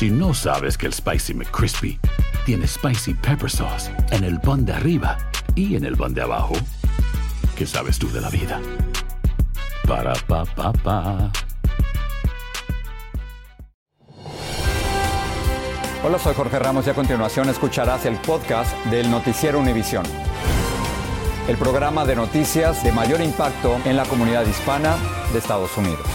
Si no sabes que el Spicy McCrispy tiene Spicy Pepper Sauce en el pan de arriba y en el pan de abajo, ¿qué sabes tú de la vida? Para, pa, pa, pa. Hola, soy Jorge Ramos y a continuación escucharás el podcast del Noticiero Univisión. El programa de noticias de mayor impacto en la comunidad hispana de Estados Unidos.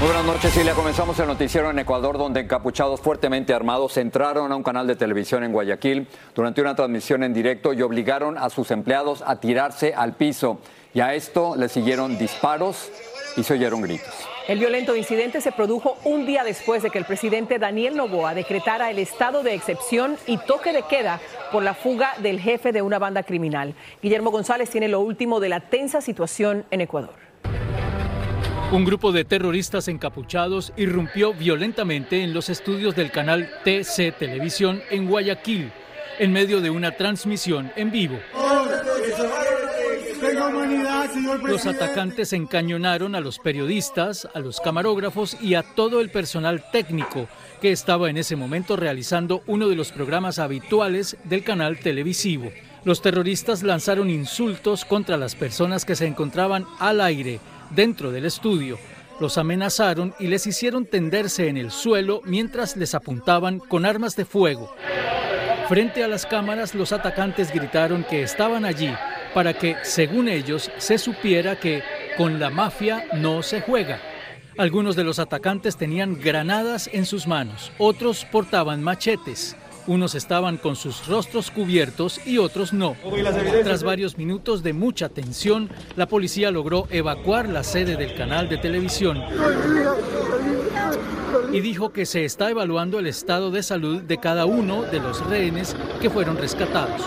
Buenas noches, Silvia. Comenzamos el noticiero en Ecuador, donde encapuchados fuertemente armados entraron a un canal de televisión en Guayaquil durante una transmisión en directo y obligaron a sus empleados a tirarse al piso. Y a esto le siguieron disparos y se oyeron gritos. El violento incidente se produjo un día después de que el presidente Daniel Noboa decretara el estado de excepción y toque de queda por la fuga del jefe de una banda criminal. Guillermo González tiene lo último de la tensa situación en Ecuador. Un grupo de terroristas encapuchados irrumpió violentamente en los estudios del canal TC Televisión en Guayaquil, en medio de una transmisión en vivo. Los atacantes encañonaron a los periodistas, a los camarógrafos y a todo el personal técnico que estaba en ese momento realizando uno de los programas habituales del canal televisivo. Los terroristas lanzaron insultos contra las personas que se encontraban al aire dentro del estudio. Los amenazaron y les hicieron tenderse en el suelo mientras les apuntaban con armas de fuego. Frente a las cámaras, los atacantes gritaron que estaban allí para que, según ellos, se supiera que con la mafia no se juega. Algunos de los atacantes tenían granadas en sus manos, otros portaban machetes. Unos estaban con sus rostros cubiertos y otros no. Tras varios minutos de mucha tensión, la policía logró evacuar la sede del canal de televisión y dijo que se está evaluando el estado de salud de cada uno de los rehenes que fueron rescatados.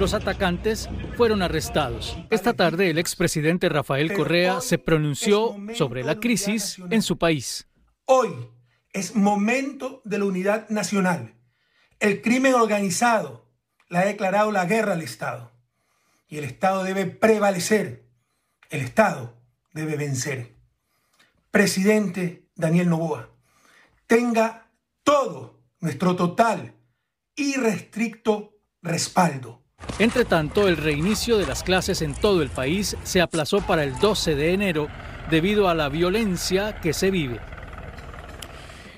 Los atacantes fueron arrestados. Esta tarde el expresidente Rafael Correa se pronunció sobre la crisis en su país. Hoy es momento de la unidad nacional. El crimen organizado le ha declarado la guerra al Estado. Y el Estado debe prevalecer. El Estado debe vencer. Presidente Daniel Novoa, tenga todo nuestro total y restricto respaldo. Entre tanto, el reinicio de las clases en todo el país se aplazó para el 12 de enero debido a la violencia que se vive.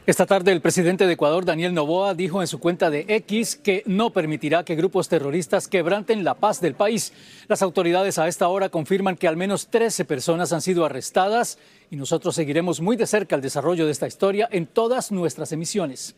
Esta tarde el presidente de Ecuador, Daniel Novoa, dijo en su cuenta de X que no permitirá que grupos terroristas quebranten la paz del país. Las autoridades a esta hora confirman que al menos 13 personas han sido arrestadas y nosotros seguiremos muy de cerca el desarrollo de esta historia en todas nuestras emisiones.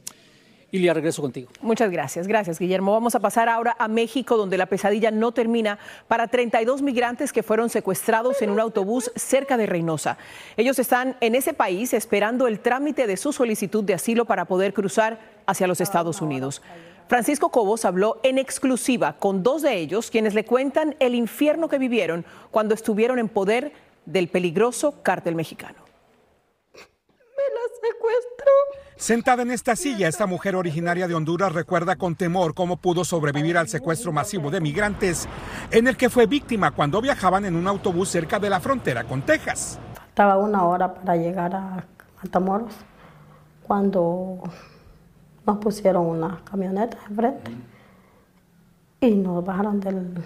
Ilia, regreso contigo. Muchas gracias, gracias Guillermo. Vamos a pasar ahora a México, donde la pesadilla no termina para 32 migrantes que fueron secuestrados en un autobús cerca de Reynosa. Ellos están en ese país esperando el trámite de su solicitud de asilo para poder cruzar hacia los Estados Unidos. Francisco Cobos habló en exclusiva con dos de ellos, quienes le cuentan el infierno que vivieron cuando estuvieron en poder del peligroso cártel mexicano. Me la secuestró. Sentada en esta silla, esta mujer originaria de Honduras recuerda con temor cómo pudo sobrevivir al secuestro masivo de migrantes en el que fue víctima cuando viajaban en un autobús cerca de la frontera con Texas. Faltaba una hora para llegar a Matamoros cuando nos pusieron una camioneta enfrente y nos bajaron del,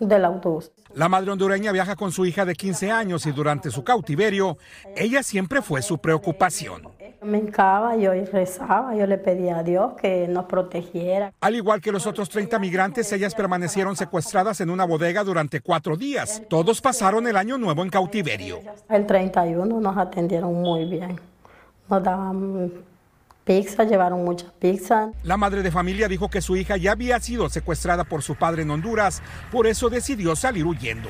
del autobús. La madre hondureña viaja con su hija de 15 años y durante su cautiverio, ella siempre fue su preocupación. Me hincaba yo rezaba, yo le pedía a Dios que nos protegiera. Al igual que los otros 30 migrantes, ellas permanecieron secuestradas en una bodega durante cuatro días. Todos pasaron el año nuevo en cautiverio. El 31 nos atendieron muy bien. Nos daban pizza, llevaron mucha pizza. La madre de familia dijo que su hija ya había sido secuestrada por su padre en Honduras, por eso decidió salir huyendo.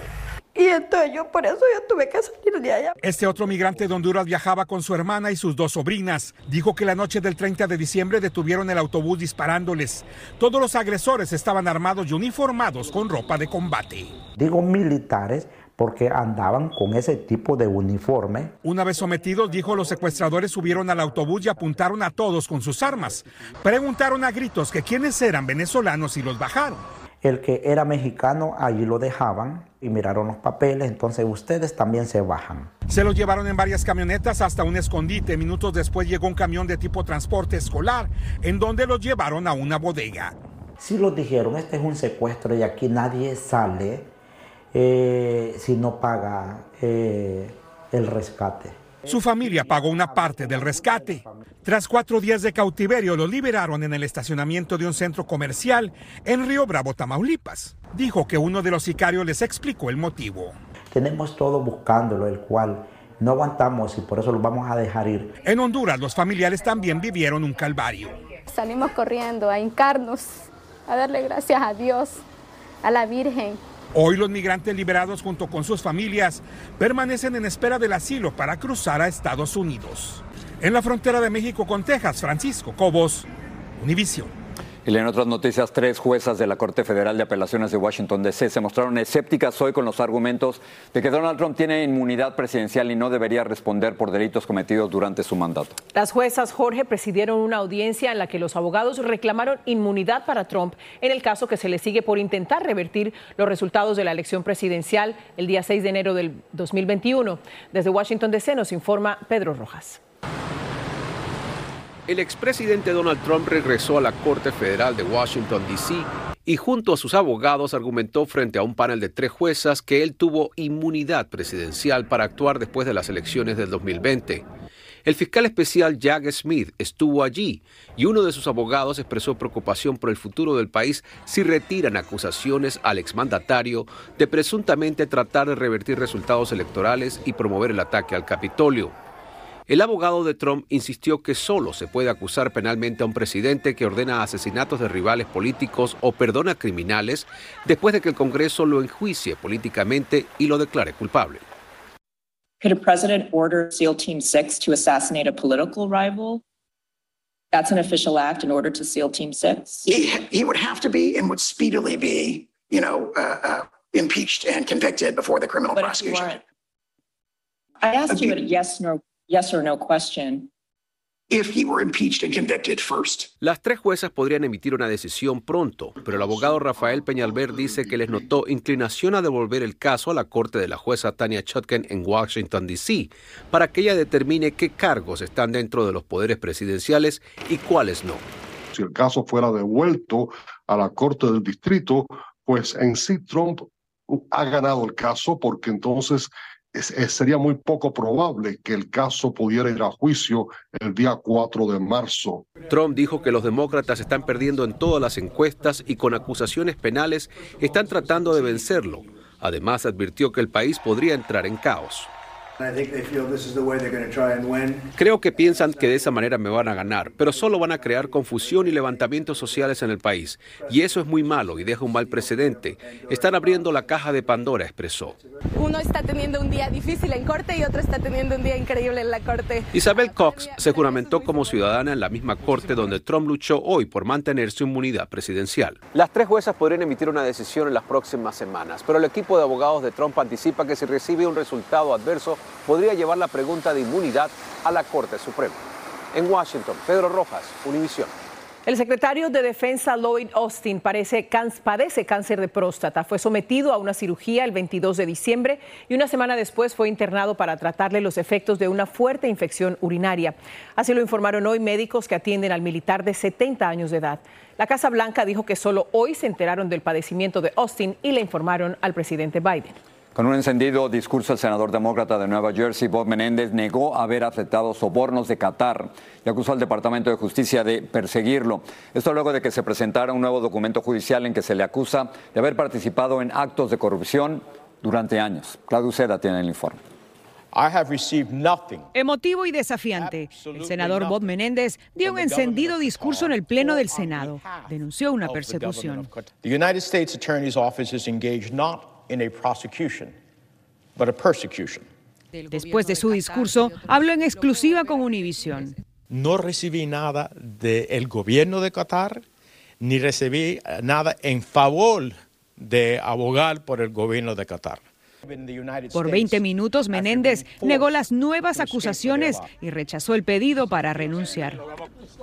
Y entonces yo por eso yo tuve que salir de allá. Este otro migrante de Honduras viajaba con su hermana y sus dos sobrinas. Dijo que la noche del 30 de diciembre detuvieron el autobús disparándoles. Todos los agresores estaban armados y uniformados con ropa de combate. Digo militares porque andaban con ese tipo de uniforme. Una vez sometidos, dijo, los secuestradores subieron al autobús y apuntaron a todos con sus armas. Preguntaron a gritos que quiénes eran venezolanos y los bajaron. El que era mexicano, allí lo dejaban y miraron los papeles, entonces ustedes también se bajan. Se los llevaron en varias camionetas hasta un escondite. Minutos después llegó un camión de tipo transporte escolar, en donde los llevaron a una bodega. Sí los dijeron, este es un secuestro y aquí nadie sale eh, si no paga eh, el rescate. Su familia pagó una parte del rescate. Tras cuatro días de cautiverio, lo liberaron en el estacionamiento de un centro comercial en Río Bravo, Tamaulipas. Dijo que uno de los sicarios les explicó el motivo. Tenemos todo buscándolo, el cual no aguantamos y por eso lo vamos a dejar ir. En Honduras, los familiares también vivieron un calvario. Salimos corriendo a hincarnos, a darle gracias a Dios, a la Virgen, Hoy los migrantes liberados junto con sus familias permanecen en espera del asilo para cruzar a Estados Unidos. En la frontera de México con Texas, Francisco Cobos, Univision. Y en otras noticias, tres juezas de la Corte Federal de Apelaciones de Washington, D.C. se mostraron escépticas hoy con los argumentos de que Donald Trump tiene inmunidad presidencial y no debería responder por delitos cometidos durante su mandato. Las juezas Jorge presidieron una audiencia en la que los abogados reclamaron inmunidad para Trump en el caso que se le sigue por intentar revertir los resultados de la elección presidencial el día 6 de enero del 2021. Desde Washington, D.C. nos informa Pedro Rojas. El expresidente Donald Trump regresó a la Corte Federal de Washington, D.C. y junto a sus abogados argumentó frente a un panel de tres juezas que él tuvo inmunidad presidencial para actuar después de las elecciones del 2020. El fiscal especial Jack Smith estuvo allí y uno de sus abogados expresó preocupación por el futuro del país si retiran acusaciones al exmandatario de presuntamente tratar de revertir resultados electorales y promover el ataque al Capitolio. El abogado de Trump insistió que solo se puede acusar penalmente a un presidente que ordena asesinatos de rivales políticos o perdona criminales después de que el Congreso lo enjuicie políticamente y lo declare culpable. Could a president order SEAL Team 6 to assassinate a political rival? That's an official act in order to SEAL Team 6? He, he would have to be and would speedily be, you know, uh, uh, impeached and convicted before the criminal But prosecution. I asked you a yes, no, yes or no question. If he were impeached and convicted first. Las tres juezas podrían emitir una decisión pronto, pero el abogado Rafael Peñalver dice que les notó inclinación a devolver el caso a la corte de la jueza Tania Chutkan en Washington, D.C., para que ella determine qué cargos están dentro de los poderes presidenciales y cuáles no. si el caso fuera devuelto a la Corte del Distrito, pues en sí Trump ha ganado el caso porque entonces sería muy poco probable que el caso pudiera ir a juicio el día 4 de marzo. Trump dijo que los demócratas están perdiendo en todas las encuestas y con acusaciones penales están tratando de vencerlo. Además, advirtió que el país podría entrar en caos. I think they feel this is the way they're going to try and win. Creo que piensan que de esa manera me van a ganar, pero solo van a crear confusión y levantamientos sociales en el país. Y eso es muy malo y deja un mal precedente. Están abriendo la caja de Pandora, expresó. Uno está teniendo un día difícil en corte y otro está teniendo un día increíble en la corte. Isabel Cox se juramentó como ciudadana en la misma corte donde Trump luchó hoy por mantener su inmunidad presidencial. Las tres juezas podrían emitir una decisión en las próximas semanas, pero el equipo de abogados de Trump anticipa que si recibe un resultado adverso, podría llevar la pregunta de inmunidad a la Corte Suprema. En Washington, Pedro Rojas, Univisión. El secretario de Defensa Lloyd Austin parece padece cáncer de próstata. Fue sometido a una cirugía el 22 de diciembre y una semana después fue internado para tratarle los efectos de una fuerte infección urinaria. Así lo informaron hoy médicos que atienden al militar de 70 años de edad. La Casa Blanca dijo que solo hoy se enteraron del padecimiento de Austin y le informaron al presidente Biden. Con un encendido discurso, el senador demócrata de Nueva Jersey, Bob Menéndez, negó haber aceptado sobornos de Qatar y acusó al Departamento de Justicia de perseguirlo. Esto luego de que se presentara un nuevo documento judicial en que se le acusa de haber participado en actos de corrupción durante años. Claudio Seda tiene el informe. Emotivo y desafiante, el senador Bob Menéndez dio un encendido discurso en el Pleno del Senado. Denunció una persecución. The United States Attorney's Office is engaged not in a prosecution, but a persecution. Después de su discurso, habló en exclusiva con Univision. No recibí nada del gobierno de Qatar, ni recibí eh, nada en favor de abogar por el gobierno de Qatar. Por 20 minutos, Menéndez negó las nuevas acusaciones y rechazó el pedido para renunciar.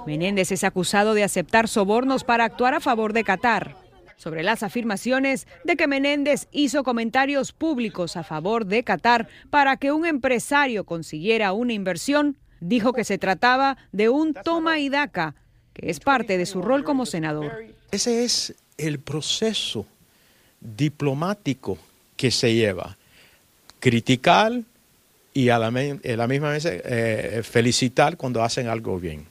Menéndez es acusado de aceptar sobornos para actuar a favor de Qatar. Sobre las afirmaciones de que Menéndez hizo comentarios públicos a favor de Qatar para que un empresario consiguiera una inversión, dijo que se trataba de un toma y daca, que es parte de su rol como senador. Ese es el proceso diplomático que se lleva. Criticar y a la, misma vez eh, felicitar cuando hacen algo bien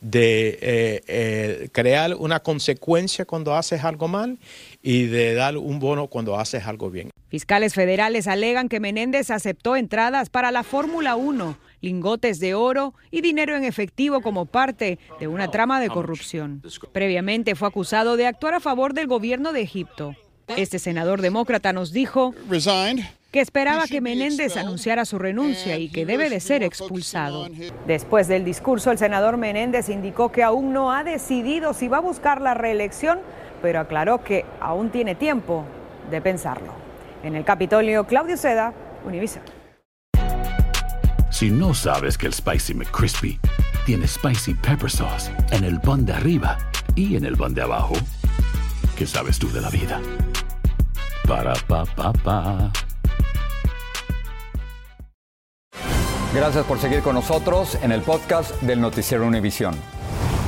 de eh, eh, crear una consecuencia cuando haces algo mal y de dar un bono cuando haces algo bien. Fiscales federales alegan que Menéndez aceptó entradas para la Fórmula 1, lingotes de oro y dinero en efectivo como parte de una trama de corrupción. Previamente fue acusado de actuar a favor del gobierno de Egipto. Este senador demócrata nos dijo que esperaba que Menéndez anunciara su renuncia y que debe de ser expulsado. Después del discurso, el senador Menéndez indicó que aún no ha decidido si va a buscar la reelección, pero aclaró que aún tiene tiempo de pensarlo. En el Capitolio, Claudio Seda, Univision. Si no sabes que el Spicy McCrispy tiene Spicy Pepper Sauce en el pan de arriba y en el pan de abajo, ¿qué sabes tú de la vida? Para, pa, pa, pa. Gracias por seguir con nosotros en el podcast del Noticiero Univisión.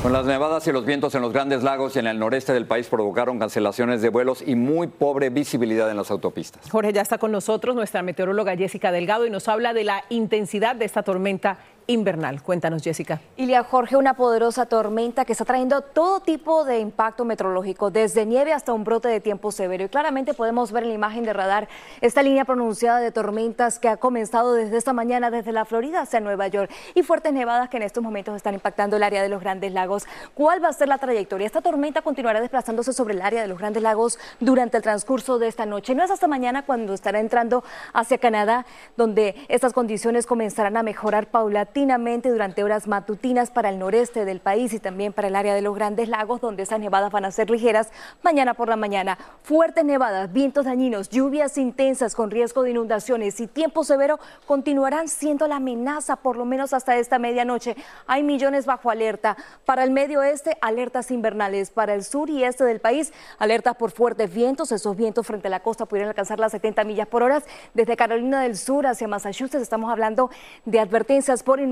Con las nevadas y los vientos en los grandes lagos y en el noreste del país provocaron cancelaciones de vuelos y muy pobre visibilidad en las autopistas. Jorge ya está con nosotros, nuestra meteoróloga Jessica Delgado, y nos habla de la intensidad de esta tormenta invernal. Cuéntanos, Jessica. Ilia Jorge, una poderosa tormenta que está trayendo todo tipo de impacto meteorológico, desde nieve hasta un brote de tiempo severo. Y claramente podemos ver en la imagen de radar esta línea pronunciada de tormentas que ha comenzado desde esta mañana desde la Florida hacia Nueva York y fuertes nevadas que en estos momentos están impactando el área de los Grandes Lagos. ¿Cuál va a ser la trayectoria? Esta tormenta continuará desplazándose sobre el área de los Grandes Lagos durante el transcurso de esta noche. No es hasta mañana cuando estará entrando hacia Canadá, donde estas condiciones comenzarán a mejorar paulatinamente durante horas matutinas para el noreste del país y también para el área de los Grandes Lagos, donde esas nevadas van a ser ligeras mañana por la mañana. Fuertes nevadas, vientos dañinos, lluvias intensas con riesgo de inundaciones y tiempo severo continuarán siendo la amenaza por lo menos hasta esta medianoche. Hay millones bajo alerta. Para el medio oeste, alertas invernales. Para el sur y este del país, alertas por fuertes vientos. Esos vientos frente a la costa pudieran alcanzar las 70 millas por hora. Desde Carolina del Sur hacia Massachusetts estamos hablando de advertencias por inundaciones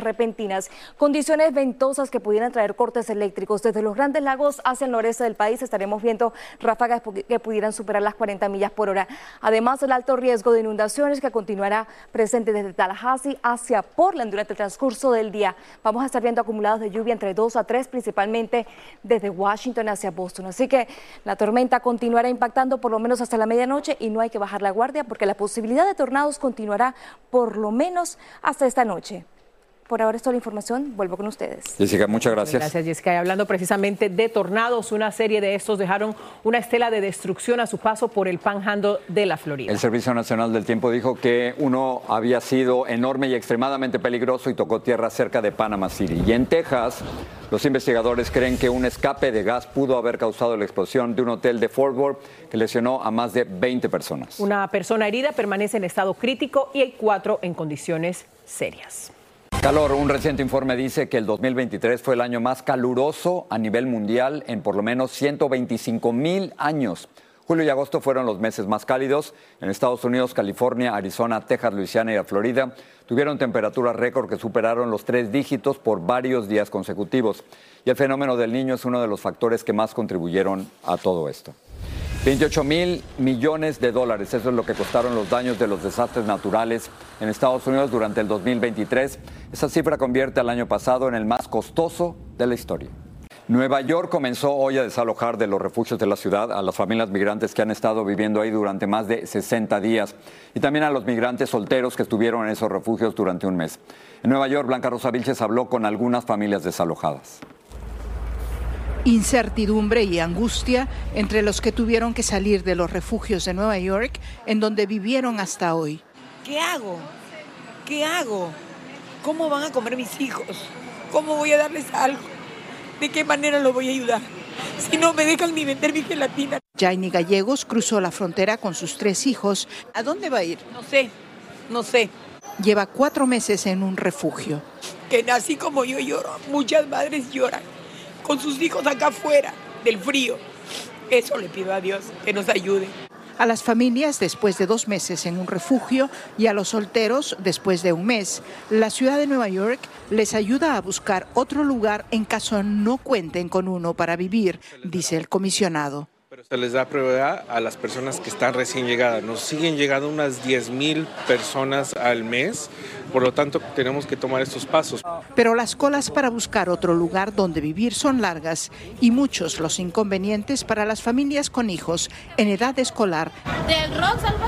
repentinas, condiciones ventosas que pudieran traer cortes eléctricos. Desde los grandes lagos hacia el noreste del país estaremos viendo ráfagas que pudieran superar las 40 millas por hora. Además, el alto riesgo de inundaciones que continuará presente desde Tallahassee hacia Portland durante el transcurso del día. Vamos a estar viendo acumulados de lluvia entre 2 a 3, principalmente desde Washington hacia Boston. Así que la tormenta continuará impactando por lo menos hasta la medianoche y no hay que bajar la guardia porque la posibilidad de tornados continuará por lo menos hasta esta noche. Por ahora es toda la información. Vuelvo con ustedes. Jessica, muchas gracias. Gracias, Jessica. Y hablando precisamente de tornados, una serie de estos dejaron una estela de destrucción a su paso por el panhandle de la Florida. El Servicio Nacional del Tiempo dijo que uno había sido enorme y extremadamente peligroso y tocó tierra cerca de Panama City. Y en Texas, los investigadores creen que un escape de gas pudo haber causado la explosión de un hotel de Fort Worth que lesionó a más de 20 personas. Una persona herida permanece en estado crítico y hay cuatro en condiciones serias. Calor, un reciente informe dice que el 2023 fue el año más caluroso a nivel mundial en por lo menos 125 mil años. Julio y agosto fueron los meses más cálidos. En Estados Unidos, California, Arizona, Texas, Luisiana y Florida tuvieron temperaturas récord que superaron los tres dígitos por varios días consecutivos. Y el fenómeno del niño es uno de los factores que más contribuyeron a todo esto. 28 mil millones de dólares, eso es lo que costaron los daños de los desastres naturales en Estados Unidos durante el 2023. Esa cifra convierte al año pasado en el más costoso de la historia. Nueva York comenzó hoy a desalojar de los refugios de la ciudad a las familias migrantes que han estado viviendo ahí durante más de 60 días y también a los migrantes solteros que estuvieron en esos refugios durante un mes. En Nueva York, Blanca Rosa Vilches habló con algunas familias desalojadas incertidumbre y angustia entre los que tuvieron que salir de los refugios de Nueva York en donde vivieron hasta hoy. ¿Qué hago? ¿Qué hago? ¿Cómo van a comer mis hijos? ¿Cómo voy a darles algo? ¿De qué manera los voy a ayudar? Si no me dejan ni vender mi gelatina. Jaini Gallegos cruzó la frontera con sus tres hijos. ¿A dónde va a ir? No sé, no sé. Lleva cuatro meses en un refugio. Que nací como yo lloro, muchas madres lloran con sus hijos acá afuera del frío. Eso le pido a Dios, que nos ayude. A las familias después de dos meses en un refugio y a los solteros después de un mes, la ciudad de Nueva York les ayuda a buscar otro lugar en caso no cuenten con uno para vivir, dice el comisionado. Se les da prioridad a las personas que están recién llegadas. Nos siguen llegando unas 10 mil personas al mes, por lo tanto tenemos que tomar estos pasos. Pero las colas para buscar otro lugar donde vivir son largas y muchos los inconvenientes para las familias con hijos en edad escolar. Del Roosevelt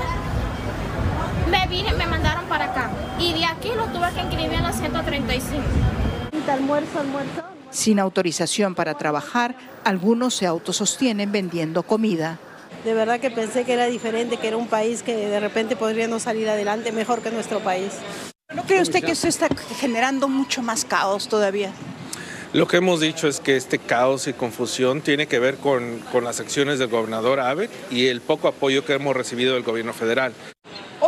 me vine, me mandaron para acá y de aquí lo tuve que inscribir en la 135. Almuerzo, almuerzo. Sin autorización para trabajar, algunos se autosostienen vendiendo comida. De verdad que pensé que era diferente, que era un país que de repente podríamos salir adelante mejor que nuestro país. ¿No cree usted que esto está generando mucho más caos todavía? Lo que hemos dicho es que este caos y confusión tiene que ver con, con las acciones del gobernador Abbott y el poco apoyo que hemos recibido del gobierno federal.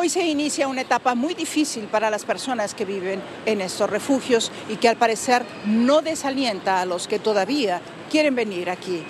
Hoy se inicia una etapa muy difícil para las personas que viven en estos refugios y que al parecer no desalienta a los que todavía quieren venir aquí.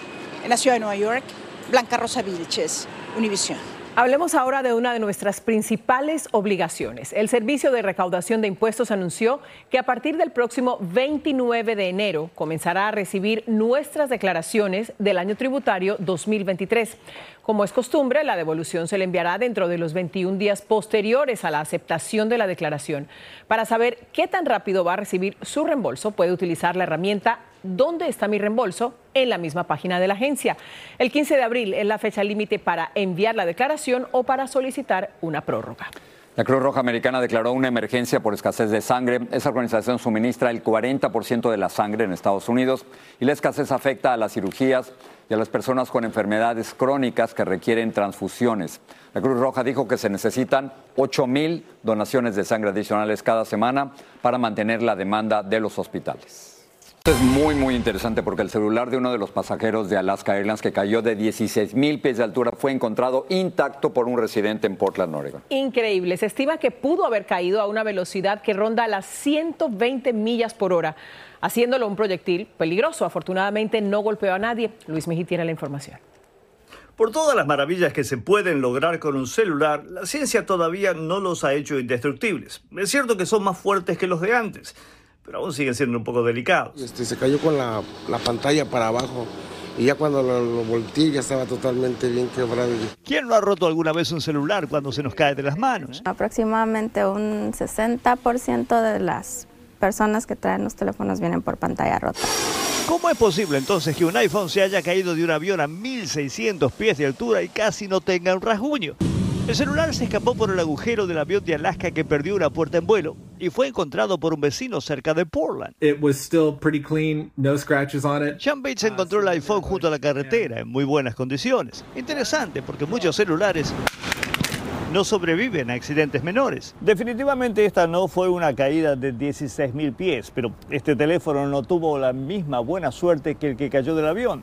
En la ciudad de Nueva York, Blanca Rosa Vilches, Univisión. Hablemos ahora de una de nuestras principales obligaciones. El Servicio de Recaudación de Impuestos anunció que a partir del próximo 29 de enero comenzará a recibir nuestras declaraciones del año tributario 2023. Como es costumbre, la devolución se le enviará dentro de los 21 días posteriores a la aceptación de la declaración. Para saber qué tan rápido va a recibir su reembolso, puede utilizar la herramienta ¿Dónde está mi reembolso? En la misma página de la agencia. El 15 de abril es la fecha límite para enviar la declaración o para solicitar una prórroga. La Cruz Roja Americana declaró una emergencia por escasez de sangre. Esa organización suministra el 40% de la sangre en Estados Unidos y la escasez afecta a las cirugías y a las personas con enfermedades crónicas que requieren transfusiones. La Cruz Roja dijo que se necesitan 8 mil donaciones de sangre adicionales cada semana para mantener la demanda de los hospitales. Es muy, muy interesante porque el celular de uno de los pasajeros de Alaska Airlines que cayó de 16 mil pies de altura fue encontrado intacto por un residente en Portland, Oregon. Increíble. Se estima que pudo haber caído a una velocidad que ronda las 120 millas por hora, haciéndolo un proyectil peligroso. Afortunadamente no golpeó a nadie. Luis Mejí tiene la información. Por todas las maravillas que se pueden lograr con un celular, la ciencia todavía no los ha hecho indestructibles. Es cierto que son más fuertes que los de antes, pero aún siguen siendo un poco delicados. Este, se cayó con la, la pantalla para abajo y ya cuando lo, lo volteé ya estaba totalmente bien quebrado. ¿Quién no ha roto alguna vez un celular cuando se nos cae de las manos? Aproximadamente un 60% de las personas que traen los teléfonos vienen por pantalla rota. ¿Cómo es posible entonces que un iPhone se haya caído de un avión a 1600 pies de altura y casi no tenga un rasguño? El celular se escapó por el agujero del avión de Alaska que perdió una puerta en vuelo y fue encontrado por un vecino cerca de Portland. It was still pretty clean, no scratches on it. Sean Bates encontró el iPhone junto a la carretera en muy buenas condiciones. Interesante porque muchos celulares no sobreviven a accidentes menores. Definitivamente esta no fue una caída de 16.000 pies, pero este teléfono no tuvo la misma buena suerte que el que cayó del avión.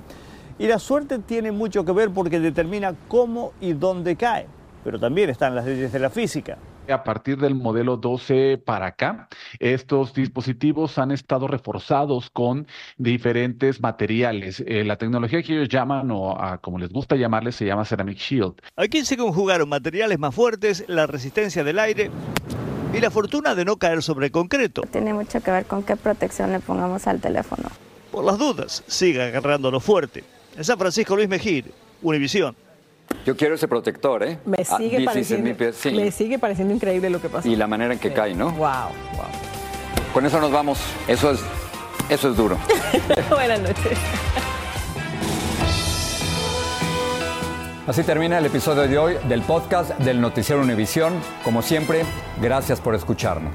Y la suerte tiene mucho que ver porque determina cómo y dónde cae pero también están las leyes de la física. A partir del modelo 12 para acá, estos dispositivos han estado reforzados con diferentes materiales. Eh, la tecnología que ellos llaman, o como les gusta llamarles, se llama Ceramic Shield. Aquí se conjugaron materiales más fuertes, la resistencia del aire y la fortuna de no caer sobre el concreto. Tiene mucho que ver con qué protección le pongamos al teléfono. Por las dudas, siga agarrándolo fuerte. En San Francisco Luis Mejir, Univisión. Yo quiero ese protector, ¿eh? Me sigue, Ah, 16,000 pareciendo, pies, sí. me sigue pareciendo increíble lo que pasó. Y la manera en que cae, ¿no? Wow, wow. Con eso nos vamos. Eso es, eso es duro. Buenas noches. Así termina el episodio de hoy del podcast del Noticiero Univisión. Como siempre, gracias por escucharnos.